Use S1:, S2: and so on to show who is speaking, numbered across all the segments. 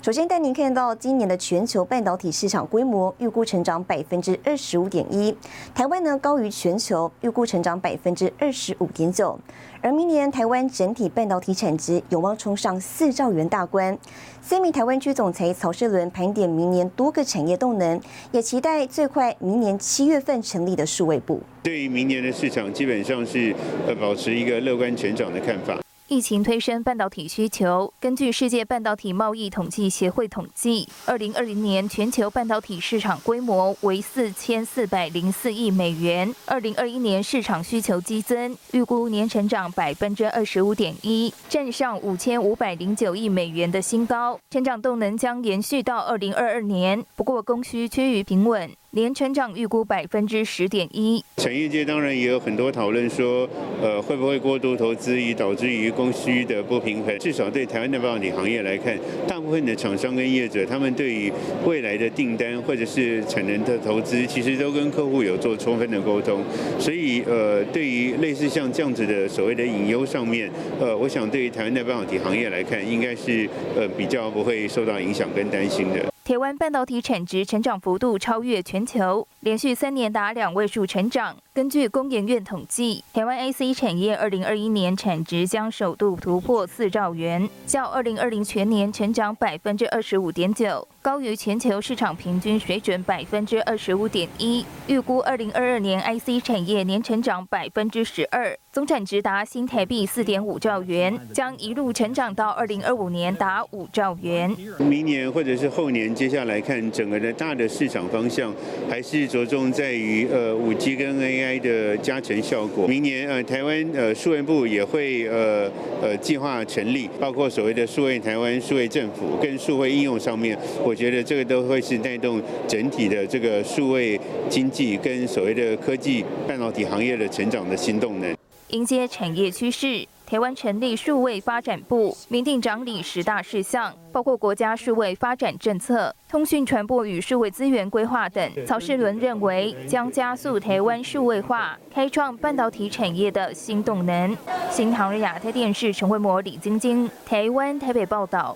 S1: 首先带您看到今年的全球半导体市场规模预估成长百分之二十五点一，台湾呢高于全球，预估成长百分之二十五点九。而明年台湾整体半导体产值有望冲上四兆元大关。三名台湾区总裁曹世伦盘点明年多个产业动能，也期待最快明年七月份成立的数位部。
S2: 对于明年的市场，基本上是呃保持一个乐观成长的看法。
S3: 疫情推升半导体需求。根据世界半导体贸易统计协会统计，二零二零年全球半导体市场规模为四千四百零四亿美元。二零二一年市场需求激增，预估年成长百分之二十五点一，站上五千五百零九亿美元的新高，成长动能将延续到二零二二年。不过供需趋于平稳。年成长预估百分之十点一。
S2: 产业界当然也有很多讨论说，呃，会不会过度投资以导致于供需的不平衡？至少对台湾的半导体行业来看，大部分的厂商跟业者，他们对于未来的订单或者是产能的投资，其实都跟客户有做充分的沟通。所以，呃，对于类似像这样子的所谓的隐忧上面，呃，我想对于台湾的半导体行业来看，应该是呃比较不会受到影响跟担心的。
S3: 台湾半导体产值成长幅度超越全球，连续三年达两位数成长。根据工研院统计，台湾 IC 产业二零二一年产值将首度突破四兆元，较二零二零全年成长百分之二十五点九，高于全球市场平均水准百分之二十五点一。预估二零二二年 IC 产业年成长百分之十二，总产值达新台币四点五兆元，将一路成长到二零二五年达五兆元。
S2: 明年或者是后年。接下来看整个的大的市场方向，还是着重在于呃五 G 跟 AI 的加成效果。明年呃台湾呃数位部也会呃呃计划成立，包括所谓的数位台湾、数位政府跟数位应用上面，我觉得这个都会是带动整体的这个数位经济跟所谓的科技半导体行业的成长的新动能。
S3: 迎接产业趋势。台湾成立数位发展部，明定掌理十大事项，包括国家数位发展政策、通讯传播与数位资源规划等。曹世伦认为，将加速台湾数位化，开创半导体产业的新动能。新唐人亚太电视陈慧模、李晶晶，台湾台北报道。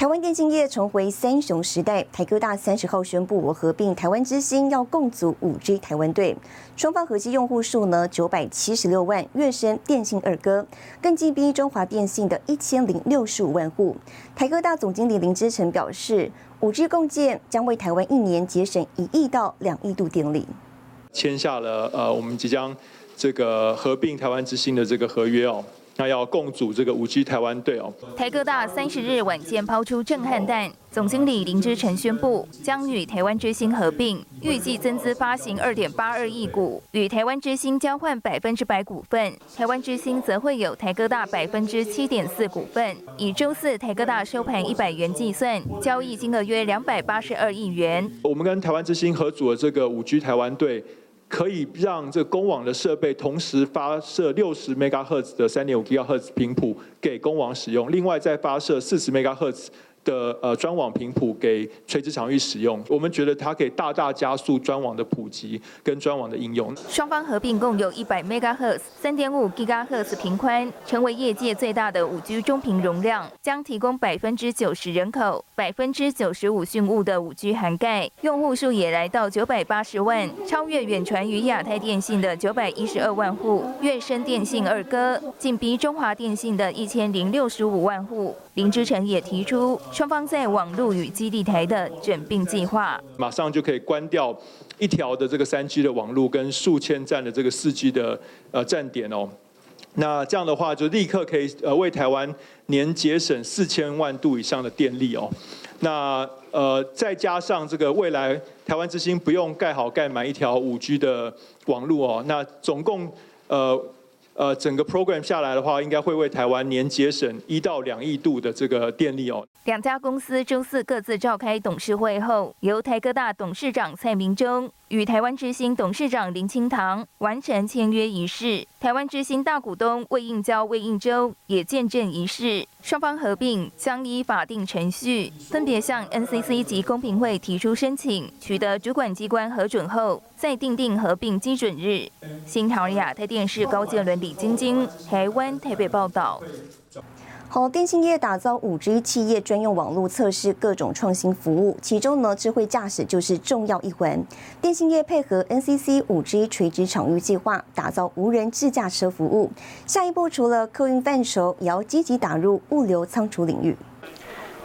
S1: 台湾电信业重回三雄时代，台科大三十号宣布，我合并台湾之星，要共组五 G 台湾队。双方合计用户数呢九百七十六万，跃升电信二哥，更击逼中华电信的一千零六十五万户。台科大总经理林之成表示，五 G 共建将为台湾一年节省一亿到两亿度电力。
S4: 签下了呃，我们即将这个合并台湾之星的这个合约哦。那要共组这个五 G 台湾队哦。
S3: 台哥大三十日晚间抛出震撼弹，总经理林之成宣布将与台湾之星合并，预计增资发行二点八二亿股，与台湾之星交换百分之百股份。台湾之星则会有台哥大百分之七点四股份。以周四台哥大收盘一百元计算，交易金额约两百八十二亿元。
S4: 我们跟台湾之星合组的这个五 G 台湾队。可以让这公网的设备同时发射六十 MHz 的三点五 GHz 频谱给公网使用，另外再发射四十 MHz。的呃专网频谱给垂直场域使用，我们觉得它可以大大加速专网的普及跟专网的应用。
S3: 双方合并共有一百 megahertz 三点五 gigahertz 频宽，成为业界最大的五 G 中频容量，将提供百分之九十人口、百分之九十五讯物的五 G 涵盖，用户数也来到九百八十万，超越远传与亚太电信的九百一十二万户，跃升电信二哥，紧逼中华电信的一千零六十五万户。林志成也提出。双方在网络与基地台的卷并计划，
S4: 马上就可以关掉一条的这个三 G 的网络跟数千站的这个四 G 的呃站点哦。那这样的话，就立刻可以呃为台湾年节省四千万度以上的电力哦。那呃再加上这个未来台湾之星不用盖好盖满一条五 G 的网络哦，那总共呃。呃，整个 program 下来的话，应该会为台湾年节省一到两亿度的这个电力哦。
S3: 两家公司周四各自召开董事会后，由台科大董事长蔡明忠与台湾之星董事长林清堂完成签约仪式。台湾之星大股东魏应交、魏应洲也见证仪式。双方合并将依法定程序，分别向 NCC 及公平会提出申请，取得主管机关核准后，再定定合并基准日。新唐人亚太电视高建伦、李晶晶，台湾台北报道。
S1: 好，电信业打造五 G 企业专用网络，测试各种创新服务，其中呢，智慧驾驶就是重要一环。电信业配合 NCC 五 G 垂直场域计划，打造无人自驾车服务。下一步除了客运范畴，也要积极打入物流仓储领域。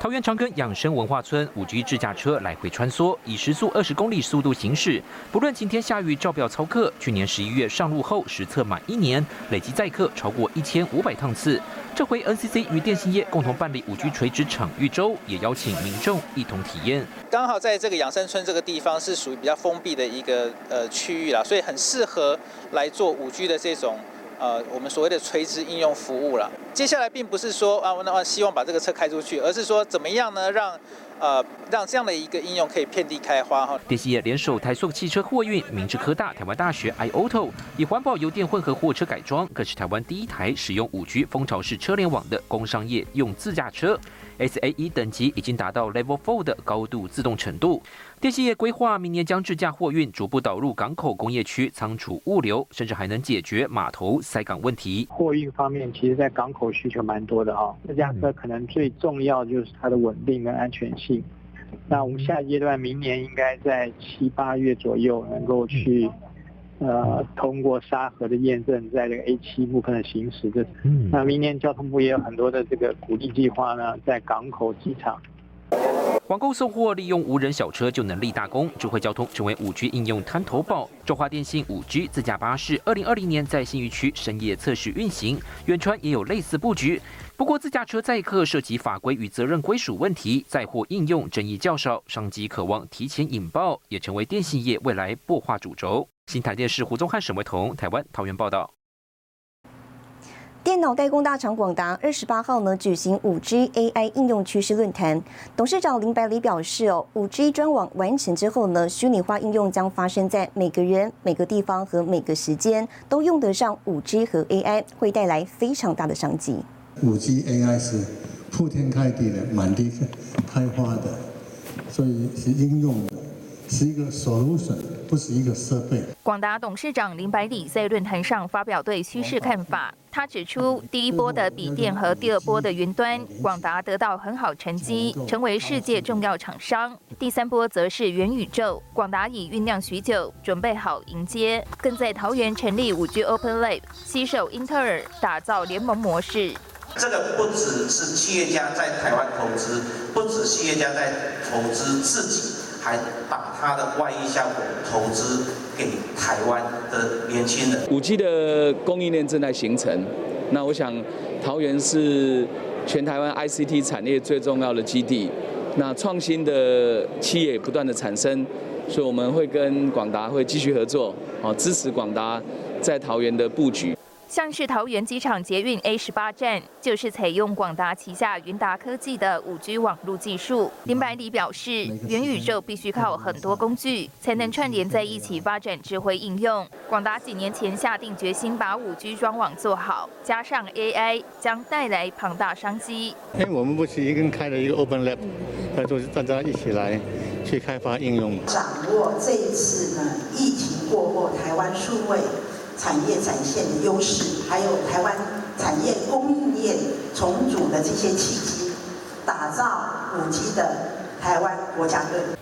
S5: 桃园长庚养生文化村五 G 自驾车来回穿梭，以时速二十公里速度行驶，不论晴天下雨，照表操课。去年十一月上路后，实测满一年，累计载客超过一千五百趟次。这回 NCC 与电信业共同办理五 G 垂直场域周，也邀请民众一同体验。
S6: 刚好在这个养生村这个地方是属于比较封闭的一个呃区域啦，所以很适合来做五 G 的这种呃我们所谓的垂直应用服务了。接下来并不是说啊，那希望把这个车开出去，而是说怎么样呢，让呃让这样的一个应用可以遍地开花哈。
S5: 电信业联手台塑汽车货运、明治科大、台湾大学 iAuto，以环保油电混合货车改装，更是台湾第一台使用五 G 蜂巢式车联网的工商业用自驾车。SAE 等级已经达到 Level Four 的高度自动程度。电信业规划明年将自驾货运逐步导入港口工业区仓储物流，甚至还能解决码头塞港问题。
S7: 货运方面，其实在港口需求蛮多的哈。自驾车可能最重要就是它的稳定跟安全性。那我们下一阶段明年应该在七八月左右能够去。呃，通过沙盒的验证，在这个 A 七部分的行驶，这那明年交通部也有很多的这个鼓励计划呢，在港口、机场。
S5: 网购送货利用无人小车就能立大功，智慧交通成为五 G 应用滩头堡。中华电信五 G 自驾巴士，二零二零年在新余区深夜测试运行，远川也有类似布局。不过自驾车载客涉及法规与责任归属问题，载货应用争议较少，商机渴望提前引爆，也成为电信业未来擘画主轴。新台电视胡宗汉、沈维彤，台湾桃园报道。
S1: 电脑代工大厂广达二十八号呢举行五 G AI 应用趋势论坛，董事长林百里表示哦，五 G 专网完成之后呢，虚拟化应用将发生在每个人、每个地方和每个时间都用得上五 G 和 AI，会带来非常大的商机。
S8: 五 G AI 是铺天盖地的、满地开花的，所以是应用的。是一个 solution，不是一个设备。
S3: 广达董事长林百里在论坛上发表对趋势看法。他指出，第一波的笔电和第二波的云端，广达得到很好成绩，成为世界重要厂商。第三波则是元宇宙，广达已酝酿许久，准备好迎接。更在桃园成立五 G Open Lab，携手英特尔打造联盟模式。
S9: 这个不只是企业家在台湾投资，不止企业家在投资自己。还把他的外溢项目投资给台湾的年轻人。
S10: 五 G 的供应链正在形成，那我想桃园是全台湾 ICT 产业最重要的基地，那创新的企业不断的产生，所以我们会跟广达会继续合作，好支持广达在桃园的布局。
S3: 像是桃园机场捷运 A 十八站，就是采用广达旗下云达科技的五 G 网络技术。林百里表示，元宇宙必须靠很多工具才能串联在一起发展智慧应用。广达几年前下定决心把五 G 装网做好，加上 AI 将带来庞大商机。
S8: 因为我们不是一个人开了一个 Open Lab，那就是大家一起来去开发应用。
S11: 掌握这一次呢疫情过后台湾数位。产业展现的优势，还有台湾产业供应链重组的这些契机，打造五 G 的台湾国家队。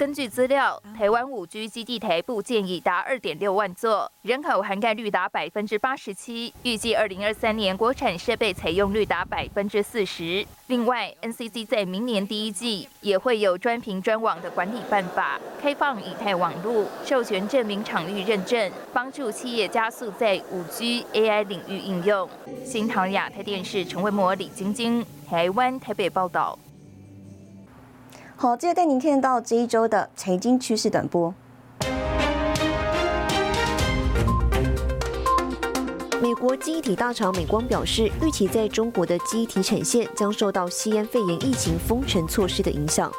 S3: 根据资料，台湾五 G 基地台部建已达二点六万座，人口涵盖率达百分之八十七。预计二零二三年国产设备采用率达百分之四十。另外，NCC 在明年第一季也会有专屏专网的管理办法，开放以太网路，授权证明场域认证，帮助企业加速在五 G AI 领域应用。新唐亚太电视陈慧模、李晶晶，台湾台北报道。
S1: 好，接着带您看到这一周的财经趋势短波。美国记忆体大厂美光表示，预期在中国的记忆体产线将受到西安肺炎疫情封城措施的影响。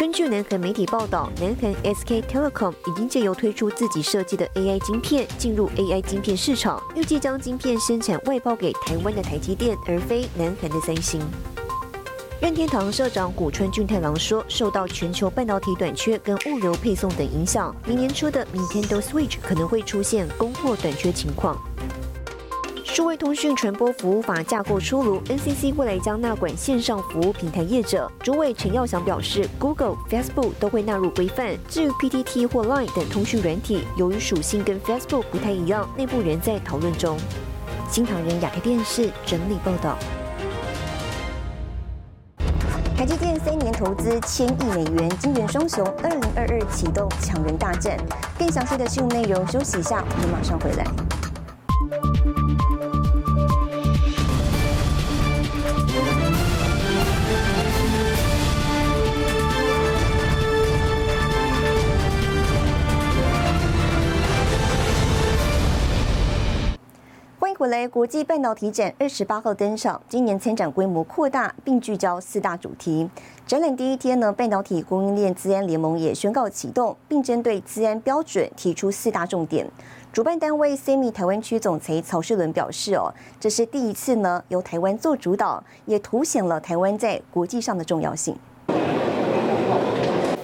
S1: 根据南韩媒体报道，南韩 SK Telecom 已经借由推出自己设计的 AI 晶片进入 AI 晶片市场，预计将晶片生产外包给台湾的台积电，而非南韩的三星。任天堂社长古川俊太郎说，受到全球半导体短缺跟物流配送等影响，明年初的 Nintendo Switch 可能会出现供货短缺情况。数位通讯传播服务法架构出炉，NCC 未来将纳管线上服务平台业者。主委陈耀祥表示，Google、Facebook 都会纳入规范。至于 PTT 或 Line 等通讯软体，由于属性跟 Facebook 不太一样，内部仍在讨论中。新唐人亚太电视整理报道。台积电三年投资千亿美元，金元双雄二零二二启动抢人大战。更详细的新闻内容，休息一下，我们马上回来。雷，国际半导体展二十八号登场。今年参展规模扩大，并聚焦四大主题。展览第一天呢，半导体供应链资安联盟也宣告启动，并针对资安标准提出四大重点。主办单位 Semi 台湾区总裁曹世伦表示：“哦，这是第一次呢，由台湾做主导，也凸显了台湾在国际上的重要性。”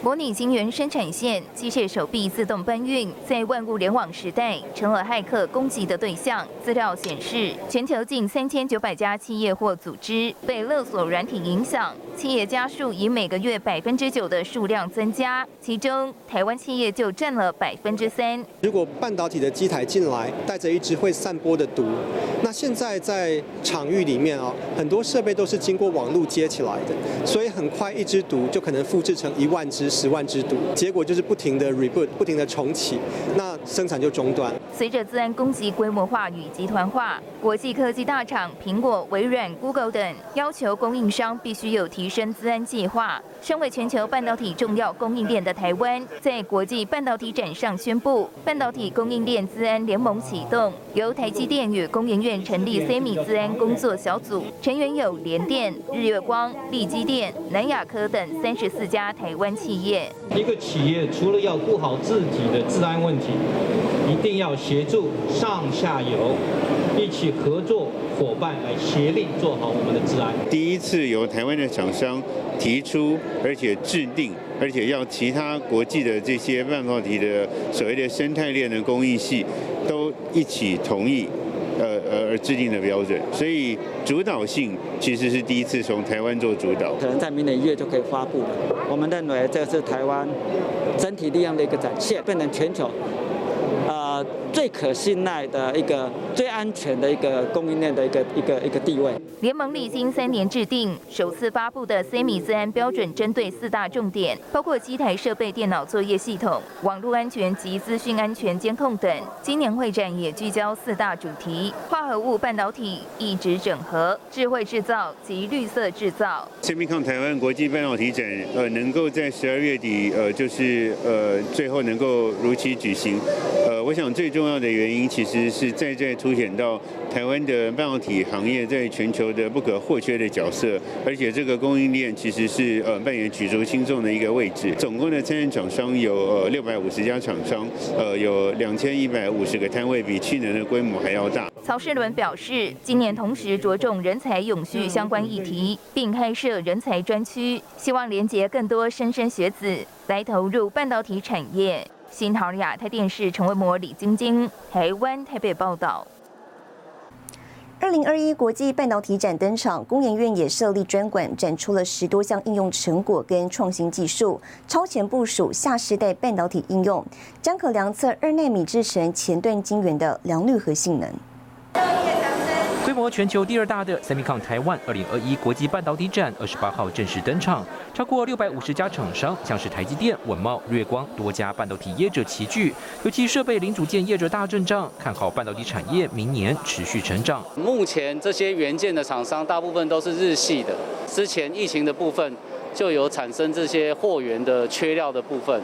S3: 模拟晶圆生产线、机械手臂自动搬运，在万物联网时代成了骇客攻击的对象。资料显示，全球近三千九百家企业或组织被勒索软体影响，企业家数以每个月百分之九的数量增加，其中台湾企业就占了百分之三。
S12: 如果半导体的机台进来带着一只会散播的毒，那现在在场域里面啊，很多设备都是经过网络接起来的，所以很快一只毒就可能复制成一万只。十万只毒，结果就是不停的 reboot，不停的重启，那生产就中断。
S3: 随着自然攻击规模化与集团化，国际科技大厂苹果、微软、Google 等要求供应商必须有提升自安计划。身为全球半导体重要供应链的台湾，在国际半导体展上宣布，半导体供应链自安联盟启动，由台积电与工研院成立 Semi 自安工作小组，成员有联电、日月光、力基电、南亚科等三十四家台湾企业。
S13: 一个企业除了要顾好自己的治安问题，一定要协助上下游一起合作伙伴来协力做好我们的治安。
S2: 第一次由台湾的厂商提出，而且制定，而且要其他国际的这些半导体的所谓的生态链的供应系都一起同意。呃呃而制定的标准，所以主导性其实是第一次从台湾做主导，
S14: 可能在明年一月就可以发布了。我们认为这是台湾整体力量的一个展现，变成全球。最可信赖的一个、最安全的一个供应链的一个、一个、一个地位。
S3: 联盟历经三年制定，首次发布的 Semi 自安标准，针对四大重点，包括机台设备、电脑作业系统、网络安全及资讯安全监控等。今年会展也聚焦四大主题：化合物半导体、一直整合、智慧制造及绿色制造。
S2: Semicon 台湾国际半导体展，呃，能够在十二月底，呃，就是呃，最后能够如期举行，呃，我想最终。重要的原因其实是再再凸显到台湾的半导体行业在全球的不可或缺的角色，而且这个供应链其实是呃扮演举足轻重的一个位置。总共的参展厂商有呃六百五十家厂商，呃有两千一百五十个摊位，比去年的规模还要大。
S3: 曹世伦表示，今年同时着重人才永续相关议题，并开设人才专区，希望连接更多莘莘学子来投入半导体产业。新桃亚太电视陈维模、李晶晶，台湾台北报道。
S1: 二零二一国际半导体展登场，工研院也设立专馆，展出了十多项应用成果跟创新技术，超前部署下世代半导体应用，将可量测二纳米制成前段晶圆的良率和性能。
S5: 规模全球第二大的 Semicon 台湾二零二一国际半导体展二十八号正式登场，超过六百五十家厂商，像是台积电、稳茂、月光多家半导体业者齐聚，尤其设备零组件业者大阵仗，看好半导体产业明年持续成长。
S15: 目前这些元件的厂商大部分都是日系的，之前疫情的部分就有产生这些货源的缺料的部分，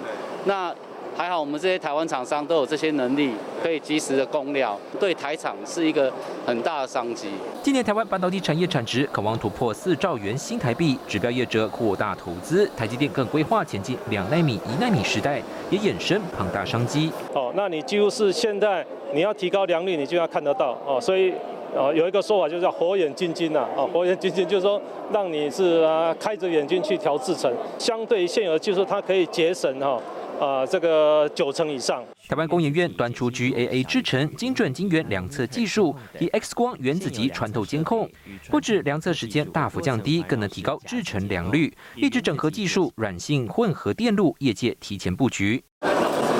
S15: 那。还好我们这些台湾厂商都有这些能力，可以及时的供料，对台厂是一个很大的商机。
S5: 今年台湾半导体产业产值渴望突破四兆元新台币，指标业者扩大投资，台积电更规划前进两纳米、一纳米时代，也衍生庞大商机。
S16: 哦，那你几乎是现在你要提高良率，你就要看得到哦，所以。哦，有一个说法就叫火眼金睛呐，哦，火眼金睛就是说让你是啊开着眼睛去调制程，相对现有的技术，它可以节省哈呃这个九成以上。
S5: 台湾工研院端出 GAA 制程精准晶圆量测技术，以 X 光原子级穿透监控，不止量测时间大幅降低，更能提高制程良率。一直整合技术，软性混合电路，业界提前布局。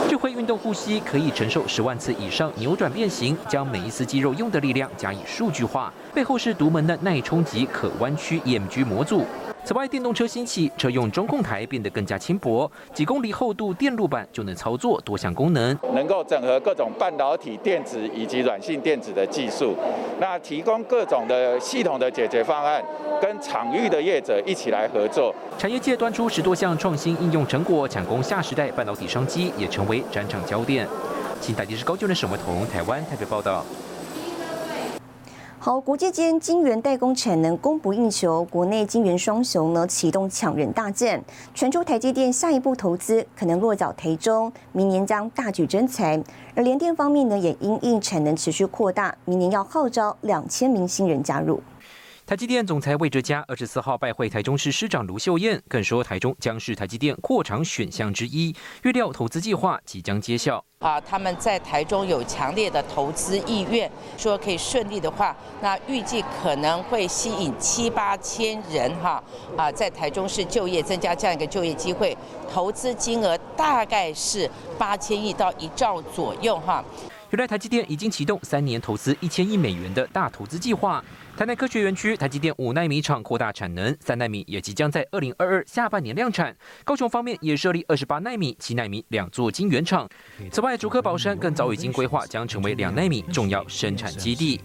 S5: 智慧运动呼吸可以承受十万次以上扭转变形，将每一丝肌肉用的力量加以数据化，背后是独门的耐冲击可弯曲 EMG 模组。此外，电动车兴起，车用中控台变得更加轻薄，几公里厚度电路板就能操作多项功能，
S17: 能够整合各种半导体电子以及软性电子的技术，那提供各种的系统的解决方案，跟场域的业者一起来合作。
S5: 产业界端出十多项创新应用成果，抢攻下时代半导体商机，也成为展场焦点。新台电视高就的沈维彤，台湾台北报道。
S1: 好，国际间晶圆代工产能供不应求，国内晶圆双雄呢启动抢人大战。传出台积电下一步投资可能落脚台中，明年将大举增材。而联电方面呢，也因应产能持续扩大，明年要号召两千名新人加入。
S5: 台积电总裁魏哲嘉二十四号拜会台中市市长卢秀燕，更说台中将是台积电扩厂选项之一，预料投资计划即将揭晓。
S18: 啊，他们在台中有强烈的投资意愿，说可以顺利的话，那预计可能会吸引七八千人哈啊，在台中市就业，增加这样一个就业机会，投资金额大概是八千亿到一兆左右哈。
S5: 原来台积电已经启动三年投资一千亿美元的大投资计划。台南科学园区台积电五纳米厂扩大产能，三纳米也即将在二零二二下半年量产。高雄方面也设立二十八纳米、七纳米两座晶圆厂。此外，竹科宝山更早已经规划将成为两纳米重要生产基地。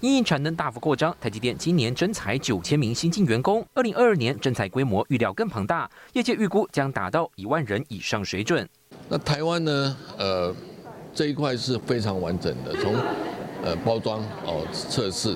S5: 因应产能大幅扩张，台积电今年征才九千名新进员工，二零二二年征才规模预料更庞大，业界预估将达到一万人以上水准。
S19: 那台湾呢？呃。这一块是非常完整的，从呃包装哦测试，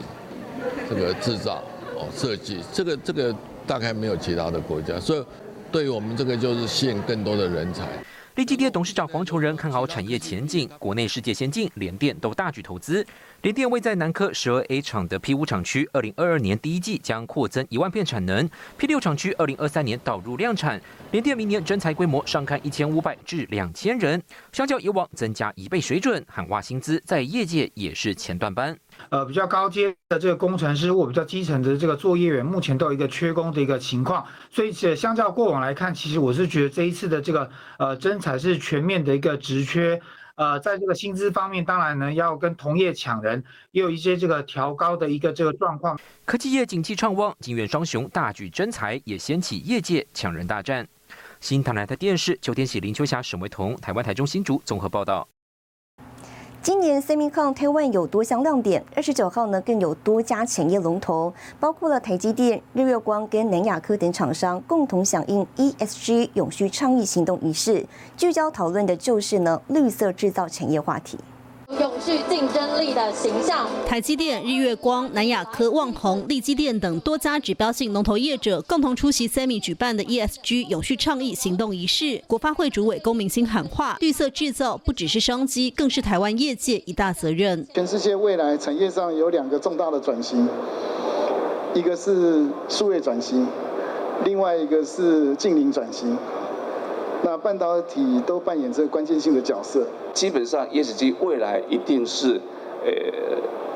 S19: 这个制造哦设计，这个这个大概没有其他的国家，所以对于我们这个就是吸引更多的人才。
S5: 立基电董事长黄崇仁看好产业前景，国内世界先进，联电都大举投资。联电位在南科十二 A 厂的 P 五厂区，二零二二年第一季将扩增一万片产能；P 六厂区二零二三年导入量产。联电明年征才规模上看一千五百至两千人，相较以往增加一倍水准，喊话薪资在业界也是前段班。
S20: 呃，比较高阶的这个工程师或比较基层的这个作业员，目前都有一个缺工的一个情况，所以相较过往来看，其实我是觉得这一次的这个呃征才是全面的一个职缺。呃，在这个薪资方面，当然呢要跟同业抢人，也有一些这个调高的一个这个状况。
S5: 科技业景气畅旺，金元双雄大举征才，也掀起业界抢人大战。新台台电视邱天喜、林秋霞、沈维彤，台湾台中新竹综合报道。
S1: 今年 Semicon Taiwan 有多项亮点，二十九号呢更有多家产业龙头，包括了台积电、日月光跟南亚科等厂商共同响应 ESG 永续倡议行动仪式，聚焦讨论的就是呢绿色制造产业话题。
S21: 永续竞争力的形象。
S22: 台积电、日月光、南亚科、旺宏、利基电等多家指标性龙头业者共同出席 Semi 举办的 ESG 永续倡议行动仪式。国发会主委龚明鑫喊话：绿色制造不只是商机，更是台湾业界一大责任。
S23: 全世界未来产业上有两个重大的转型，一个是数位转型，另外一个是近邻转型。那半导体都扮演这个关键性的角色。
S24: 基本上，ESG 未来一定是，呃，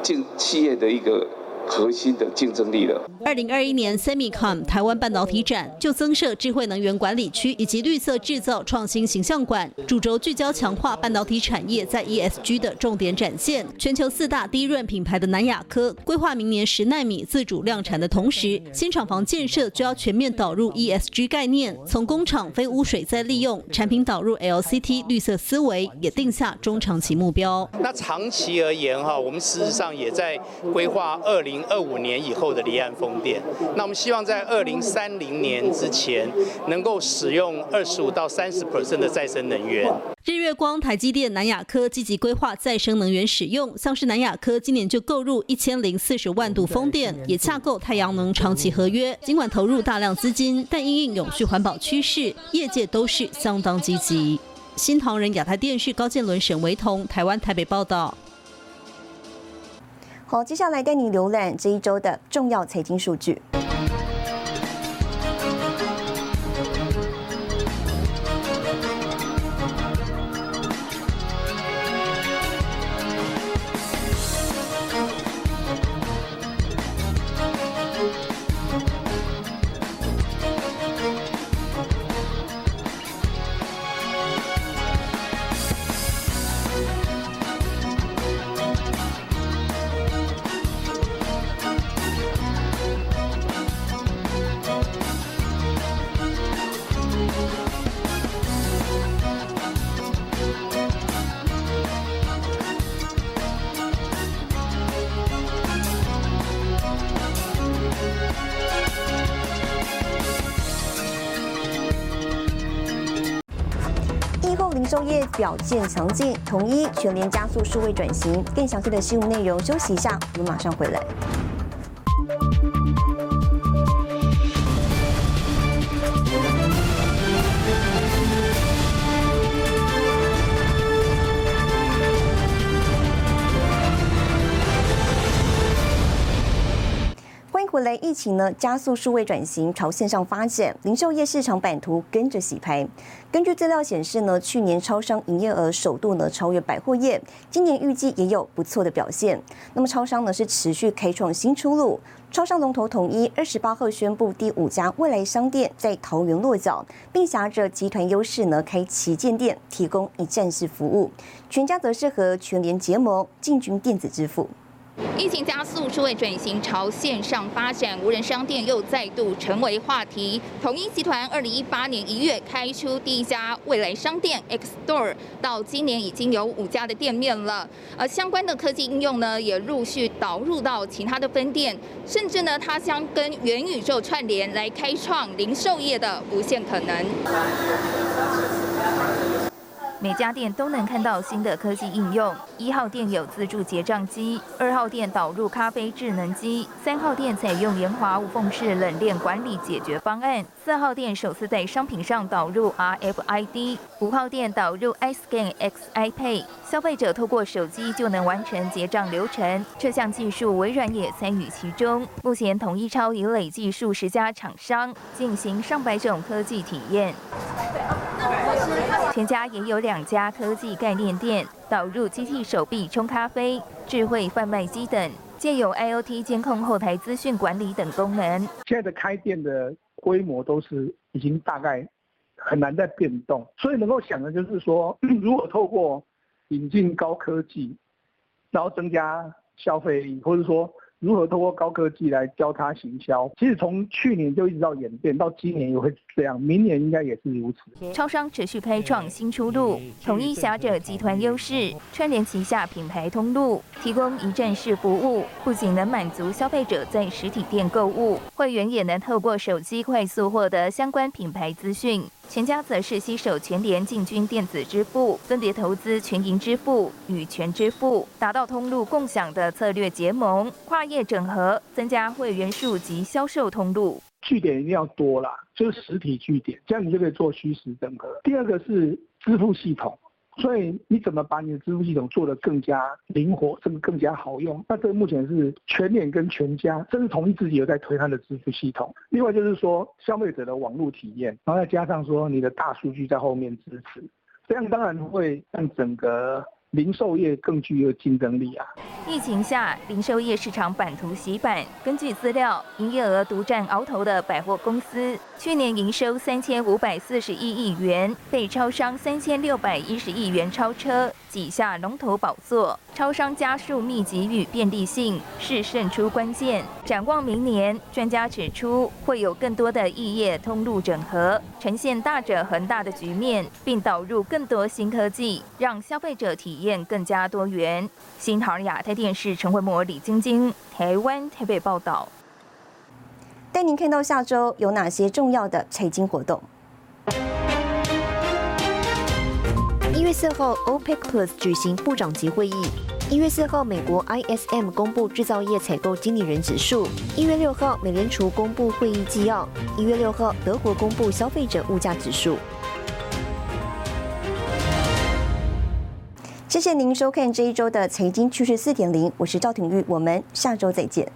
S24: 进企业的一个。核心的竞争力了。
S22: 二零二一年 Semicon 台湾半导体展就增设智慧能源管理区以及绿色制造创新形象馆，主轴聚焦强化半导体产业在 ESG 的重点展现。全球四大低润品牌的南亚科规划明年十纳米自主量产的同时，新厂房建设就要全面导入 ESG 概念，从工厂非污水再利用，产品导入 LCT 绿色思维，也定下中长期目标。
S25: 那长期而言哈，我们事实上也在规划二零。
S26: 零二五年以后的离岸风电。那我们希望在二零三零年之前，能够使用二十五到三十 percent 的再生能源。
S22: 日月光、台积电、南亚科积极规划再生能源使用，像是南亚科今年就购入一千零四十万度风电，也洽购太阳能长期合约。尽管投入大量资金，但因应永续环保趋势，业界都是相当积极。新唐人亚太电视高建伦、沈维彤，台湾台北报道。
S1: 好，接下来带你浏览这一周的重要财经数据。售业表现强劲，统一全联加速数位转型。更详细的新闻内容，休息一下，我们马上回来。疫情呢加速数位转型，朝线上发展，零售业市场版图跟着洗牌。根据资料显示呢，去年超商营业额首度呢超越百货业，今年预计也有不错的表现。那么超商呢是持续开创新出路，超商龙头统一二十八号宣布第五家未来商店在桃园落脚，并挟着集团优势呢开旗舰店，提供一站式服务。全家则是和全联结盟，进军电子支付。
S3: 疫情加速数位转型朝线上发展，无人商店又再度成为话题。统一集团二零一八年一月开出第一家未来商店 X Store，到今年已经有五家的店面了。而相关的科技应用呢，也陆续导入到其他的分店，甚至呢，它将跟元宇宙串联，来开创零售业的无限可能。每家店都能看到新的科技应用。一号店有自助结账机，二号店导入咖啡智能机，三号店采用联华无缝式冷链管理解决方案，四号店首次在商品上导入 RFID，五号店导入 iScan XIP，消费者透过手机就能完成结账流程。这项技术微软也参与其中。目前统一超已累计数十家厂商进行上百种科技体验。全家也有两家科技概念店，导入机器手臂冲咖啡、智慧贩卖机等，借有 IOT 监控后台资讯管理等功能。
S27: 现在的开店的规模都是已经大概很难再变动，所以能够想的就是说，如果透过引进高科技，然后增加消费，或者说。如何通过高科技来交叉行销？其实从去年就一直到演变，到今年也会这样，明年应该也是如此。
S3: 超商持续开创新出路，统一侠者集团优势，串联旗下品牌通路，提供一站式服务，不仅能满足消费者在实体店购物，会员也能透过手机快速获得相关品牌资讯。全家则是携手全联进军电子支付，分别投资全银支付与全支付，达到通路共享的策略结盟，跨业整合，增加会员数及销售通路。
S27: 据点一定要多啦，就是实体据点，这样你就可以做虚实整合。第二个是支付系统。所以你怎么把你的支付系统做得更加灵活，甚至更加好用？那这目前是全脸跟全家，甚至统一自己有在推它的支付系统。另外就是说消费者的网络体验，然后再加上说你的大数据在后面支持，这样当然会让整个。零售业更具有竞争力啊！
S3: 疫情下，零售业市场版图洗版。根据资料，营业额独占鳌头的百货公司，去年营收三千五百四十一亿元，被超商三千六百一十亿元超车，挤下龙头宝座。超商加速密集与便利性是胜出关键。展望明年，专家指出会有更多的异业通路整合，呈现大者恒大的局面，并导入更多新科技，让消费者体验。更加多元。新唐亚太电视陈慧模、李晶晶，台湾台北报道。
S1: 带您看到下周有哪些重要的财经活动。
S28: 一月四号，OPEC Plus 举行部长级会议。一月四号，美国 ISM 公布制造业采购经理人指数。一月六号，美联储公布会议纪要。一月六号，德国公布消费者物价指数。
S1: 谢谢您收看这一周的财经趋势四点零，我是赵廷玉，我们下周再见。